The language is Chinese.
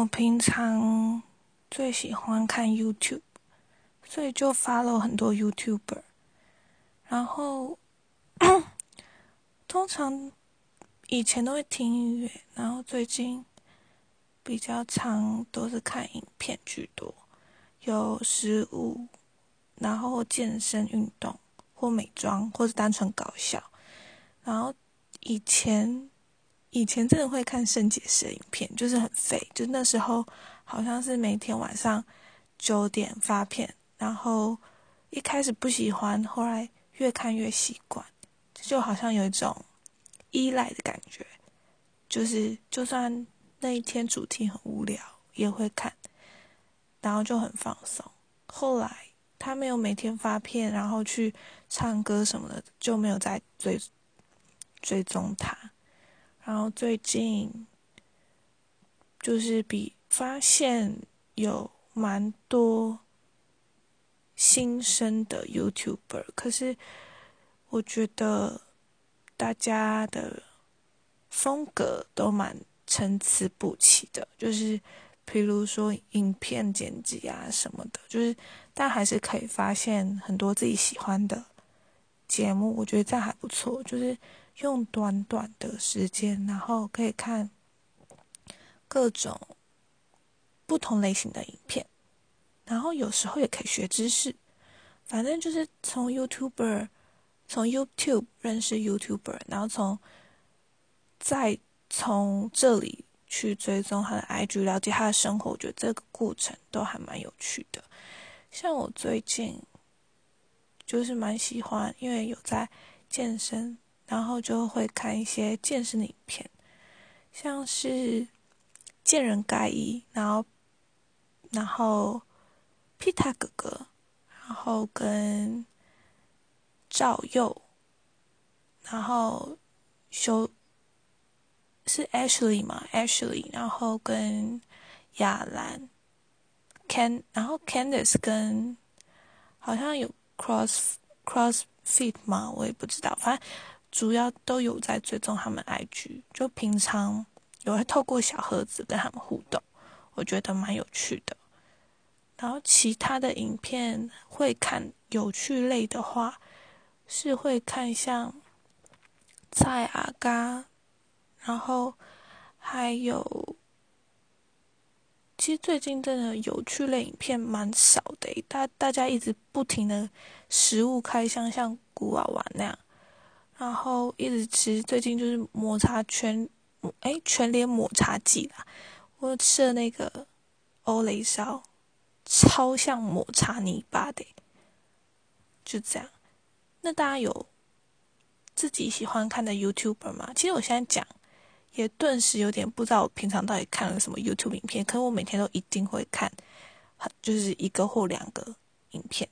我平常最喜欢看 YouTube，所以就 follow 很多 YouTuber。然后 通常以前都会听音乐，然后最近比较常都是看影片居多，有食物，然后健身运动或美妆，或是单纯搞笑。然后以前。以前真的会看圣结石的影片，就是很废。就那时候好像是每天晚上九点发片，然后一开始不喜欢，后来越看越习惯，就好像有一种依赖的感觉。就是就算那一天主题很无聊，也会看，然后就很放松。后来他没有每天发片，然后去唱歌什么的，就没有再追追踪他。然后最近就是比发现有蛮多新生的 YouTuber，可是我觉得大家的风格都蛮参差不齐的，就是比如说影片剪辑啊什么的，就是但还是可以发现很多自己喜欢的节目，我觉得这样还不错，就是。用短短的时间，然后可以看各种不同类型的影片，然后有时候也可以学知识。反正就是从 YouTuber 从 YouTube 认识 YouTuber，然后从再从这里去追踪他的 IG，了解他的生活。我觉得这个过程都还蛮有趣的。像我最近就是蛮喜欢，因为有在健身。然后就会看一些健身的影片，像是见人盖伊，然后然后皮塔哥哥，然后跟赵佑，然后修是 Ashley 嘛，Ashley，然后跟亚兰，Can，然后 Candice 跟好像有 Cross Cross Fit 嘛？我也不知道，反正。主要都有在追踪他们 IG，就平常有会透过小盒子跟他们互动，我觉得蛮有趣的。然后其他的影片会看有趣类的话，是会看像蔡阿嘎，然后还有，其实最近真的有趣类影片蛮少的，大大家一直不停的食物开箱，像古娃娃那样。然后一直吃，最近就是抹茶全，哎，全脸抹茶季啦。我吃了那个欧蕾烧，超像抹茶泥巴的，就这样。那大家有自己喜欢看的 YouTuber 吗？其实我现在讲，也顿时有点不知道我平常到底看了什么 YouTube 影片。可是我每天都一定会看，就是一个或两个影片。